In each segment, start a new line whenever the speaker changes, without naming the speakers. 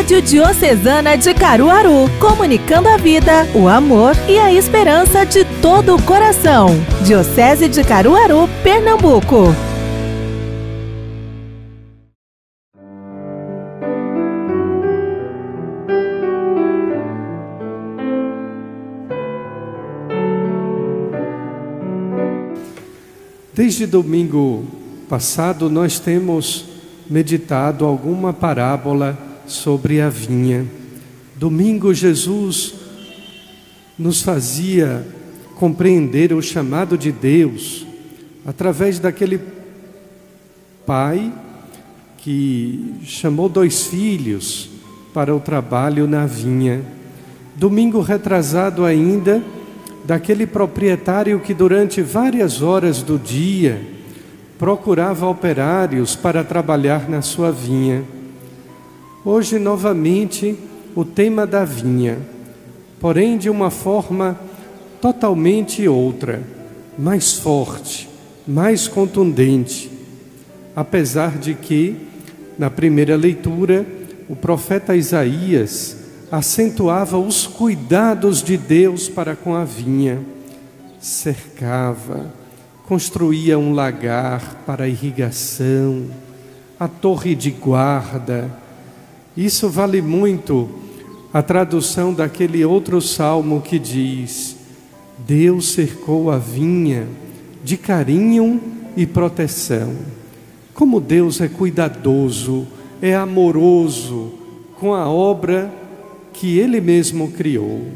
Rádio Diocesana de Caruaru, comunicando a vida, o amor e a esperança de todo o coração. Diocese de Caruaru, Pernambuco.
Desde domingo passado, nós temos meditado alguma parábola sobre a vinha. Domingo, Jesus nos fazia compreender o chamado de Deus através daquele pai que chamou dois filhos para o trabalho na vinha. Domingo retrasado ainda, daquele proprietário que durante várias horas do dia procurava operários para trabalhar na sua vinha. Hoje, novamente, o tema da vinha, porém de uma forma totalmente outra, mais forte, mais contundente. Apesar de que, na primeira leitura, o profeta Isaías acentuava os cuidados de Deus para com a vinha, cercava, construía um lagar para irrigação, a torre de guarda. Isso vale muito a tradução daquele outro salmo que diz: Deus cercou a vinha de carinho e proteção. Como Deus é cuidadoso, é amoroso com a obra que Ele mesmo criou.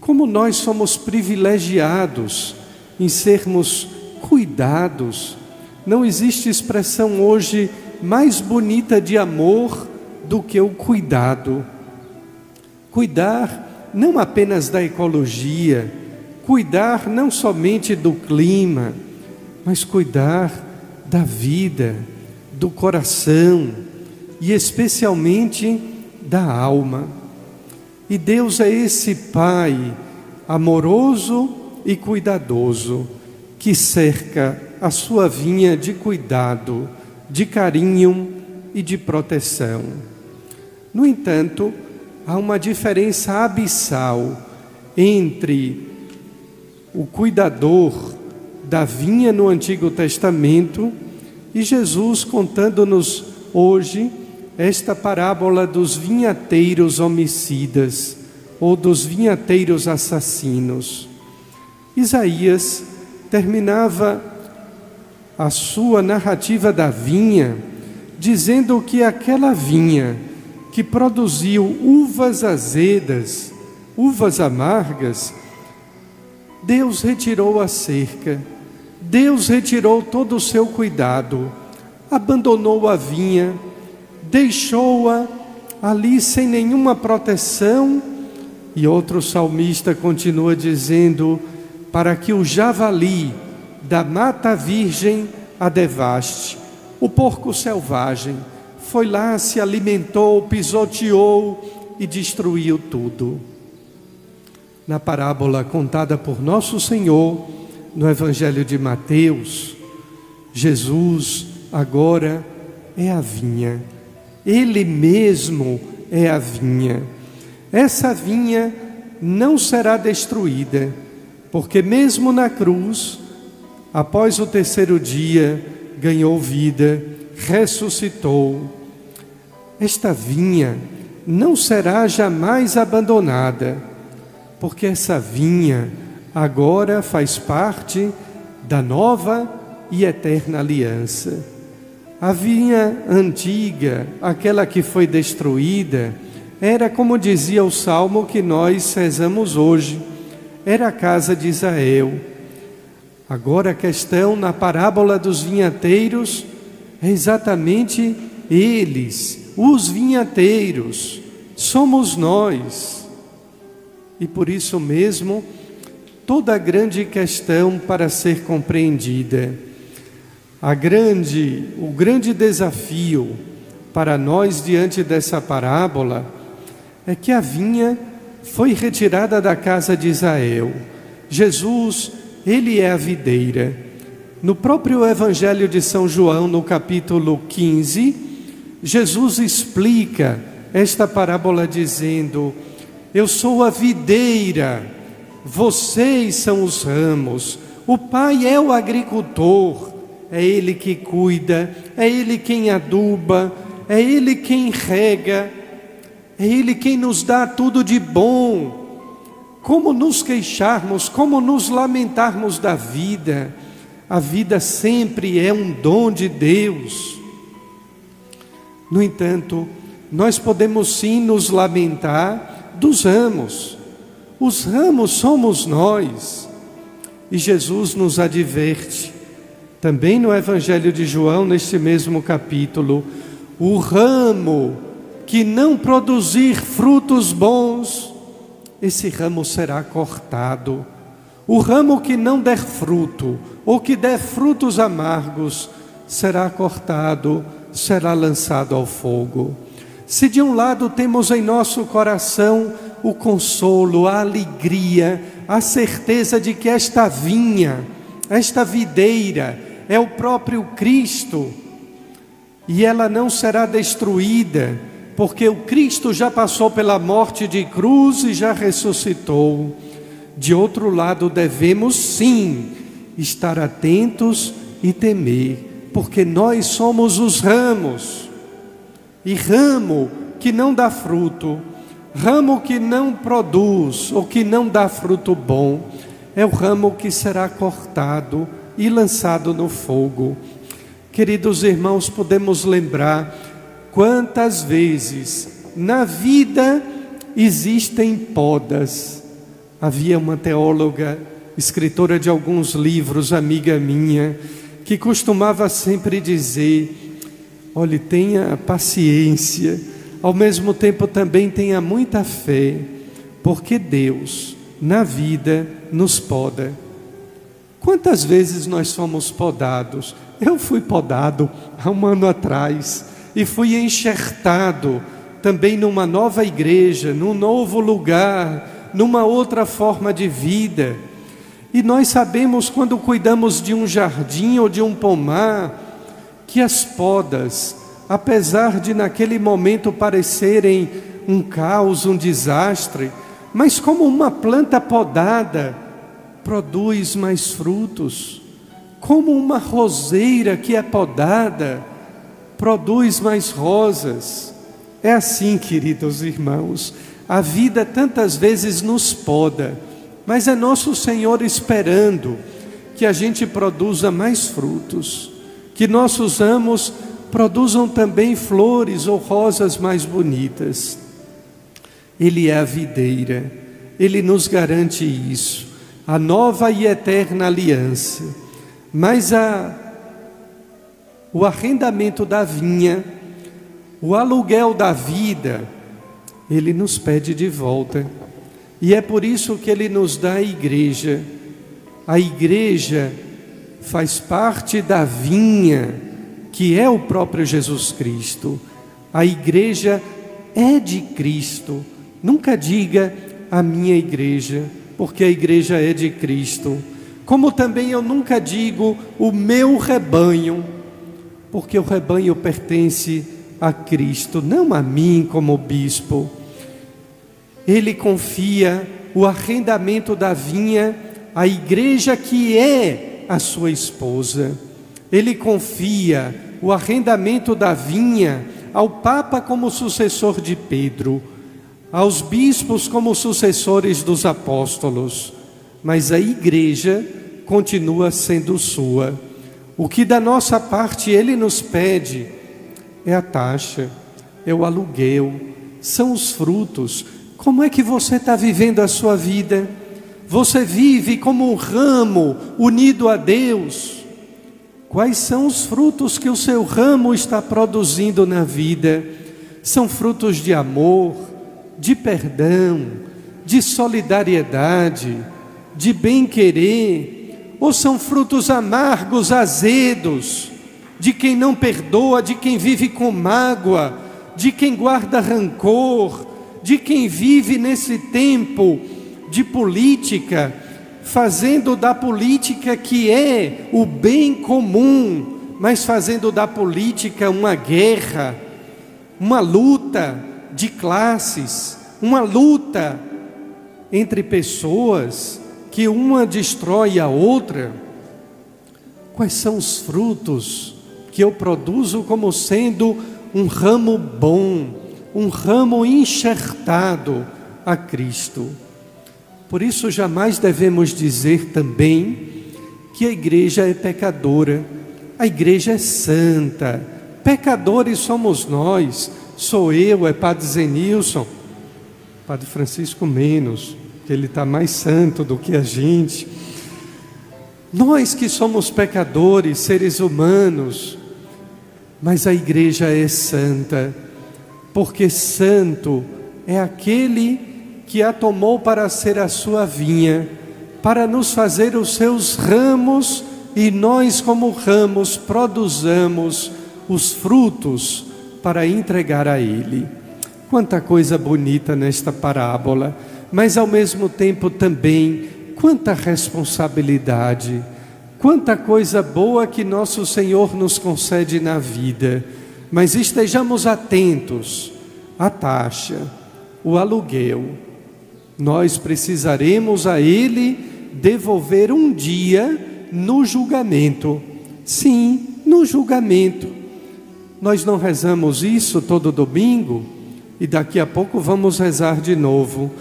Como nós somos privilegiados em sermos cuidados, não existe expressão hoje mais bonita de amor do que o cuidado. Cuidar não apenas da ecologia, cuidar não somente do clima, mas cuidar da vida, do coração e especialmente da alma. E Deus é esse Pai amoroso e cuidadoso que cerca a sua vinha de cuidado, de carinho e de proteção. No entanto, há uma diferença abissal entre o cuidador da vinha no Antigo Testamento e Jesus contando-nos hoje esta parábola dos vinhateiros homicidas ou dos vinhateiros assassinos. Isaías terminava a sua narrativa da vinha dizendo que aquela vinha que produziu uvas azedas, uvas amargas, Deus retirou a cerca, Deus retirou todo o seu cuidado, abandonou a vinha deixou-a ali sem nenhuma proteção. E outro salmista continua dizendo: para que o javali da mata virgem a devaste. O porco selvagem foi lá, se alimentou, pisoteou e destruiu tudo. Na parábola contada por nosso Senhor no Evangelho de Mateus, Jesus agora é a vinha ele mesmo é a vinha. Essa vinha não será destruída, porque mesmo na cruz, após o terceiro dia, ganhou vida, ressuscitou. Esta vinha não será jamais abandonada, porque essa vinha agora faz parte da nova e eterna aliança. A vinha antiga, aquela que foi destruída, era como dizia o salmo que nós rezamos hoje, era a casa de Israel. Agora a questão na parábola dos vinhateiros é exatamente eles, os vinhateiros, somos nós. E por isso mesmo, toda a grande questão para ser compreendida a grande, o grande desafio para nós diante dessa parábola é que a vinha foi retirada da casa de Israel. Jesus, ele é a videira. No próprio Evangelho de São João, no capítulo 15, Jesus explica esta parábola dizendo: Eu sou a videira, vocês são os ramos, o pai é o agricultor, é ele que cuida, é ele quem aduba, é ele quem rega, é ele quem nos dá tudo de bom. Como nos queixarmos, como nos lamentarmos da vida? A vida sempre é um dom de Deus. No entanto, nós podemos sim nos lamentar dos ramos. Os ramos somos nós. E Jesus nos adverte, também no Evangelho de João, neste mesmo capítulo, o ramo que não produzir frutos bons, esse ramo será cortado. O ramo que não der fruto, ou que der frutos amargos, será cortado, será lançado ao fogo. Se de um lado temos em nosso coração o consolo, a alegria, a certeza de que esta vinha, esta videira, é o próprio Cristo, e ela não será destruída, porque o Cristo já passou pela morte de cruz e já ressuscitou. De outro lado, devemos sim estar atentos e temer, porque nós somos os ramos. E ramo que não dá fruto, ramo que não produz ou que não dá fruto bom, é o ramo que será cortado e lançado no fogo. Queridos irmãos, podemos lembrar quantas vezes na vida existem podas. Havia uma teóloga, escritora de alguns livros, amiga minha, que costumava sempre dizer: Olhe, tenha paciência, ao mesmo tempo também tenha muita fé, porque Deus, na vida, nos poda. Quantas vezes nós fomos podados? Eu fui podado há um ano atrás e fui enxertado também numa nova igreja, num novo lugar, numa outra forma de vida. E nós sabemos quando cuidamos de um jardim ou de um pomar, que as podas, apesar de naquele momento parecerem um caos, um desastre, mas como uma planta podada produz mais frutos, como uma roseira que é podada produz mais rosas. É assim, queridos irmãos, a vida tantas vezes nos poda, mas é nosso Senhor esperando que a gente produza mais frutos que nossos amos produzam também flores ou rosas mais bonitas. Ele é a videira, ele nos garante isso, a nova e eterna aliança. Mas a, o arrendamento da vinha, o aluguel da vida, ele nos pede de volta. E é por isso que ele nos dá a igreja. A igreja faz parte da vinha, que é o próprio Jesus Cristo. A igreja é de Cristo. Nunca diga a minha igreja, porque a igreja é de Cristo. Como também eu nunca digo o meu rebanho, porque o rebanho pertence a Cristo, não a mim como bispo. Ele confia o arrendamento da vinha à igreja que é a sua esposa. Ele confia o arrendamento da vinha ao Papa como sucessor de Pedro, aos bispos como sucessores dos apóstolos, mas a igreja continua sendo sua. O que da nossa parte ele nos pede é a taxa, é o aluguel, são os frutos. Como é que você está vivendo a sua vida? Você vive como um ramo unido a Deus. Quais são os frutos que o seu ramo está produzindo na vida? São frutos de amor, de perdão, de solidariedade, de bem-querer, ou são frutos amargos, azedos, de quem não perdoa, de quem vive com mágoa, de quem guarda rancor, de quem vive nesse tempo de política, fazendo da política que é o bem comum, mas fazendo da política uma guerra, uma luta de classes, uma luta entre pessoas que uma destrói a outra. Quais são os frutos que eu produzo como sendo um ramo bom, um ramo enxertado a Cristo? Por isso, jamais devemos dizer também que a igreja é pecadora, a igreja é santa. Pecadores somos nós, sou eu, é Padre Zenilson, Padre Francisco menos, que ele está mais santo do que a gente. Nós que somos pecadores, seres humanos, mas a igreja é santa, porque santo é aquele que a tomou para ser a sua vinha para nos fazer os seus ramos e nós, como ramos, produzamos os frutos para entregar a Ele. Quanta coisa bonita nesta parábola, mas ao mesmo tempo também quanta responsabilidade, quanta coisa boa que nosso Senhor nos concede na vida. Mas estejamos atentos à taxa, o aluguel. Nós precisaremos a Ele devolver um dia no julgamento. Sim, no julgamento. Nós não rezamos isso todo domingo e daqui a pouco vamos rezar de novo,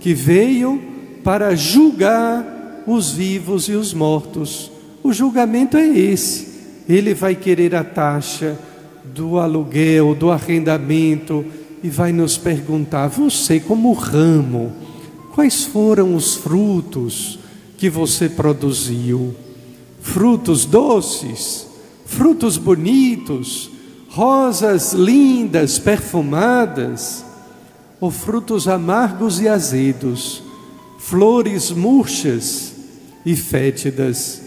que veio para julgar os vivos e os mortos. O julgamento é esse. Ele vai querer a taxa do aluguel, do arrendamento e vai nos perguntar: você, como ramo, quais foram os frutos? que você produziu. Frutos doces, frutos bonitos, rosas lindas, perfumadas, ou frutos amargos e azedos, flores murchas e fétidas.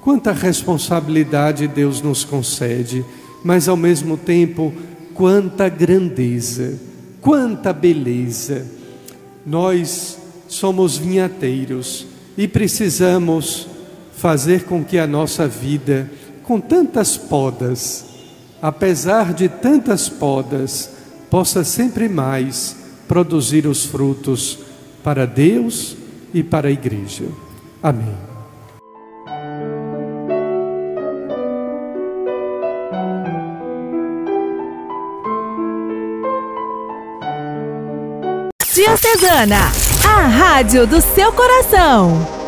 Quanta responsabilidade Deus nos concede, mas ao mesmo tempo, quanta grandeza, quanta beleza. Nós somos vinhateiros e precisamos fazer com que a nossa vida, com tantas podas, apesar de tantas podas, possa sempre mais produzir os frutos para Deus e para a igreja. Amém.
Diocesana a rádio do seu coração.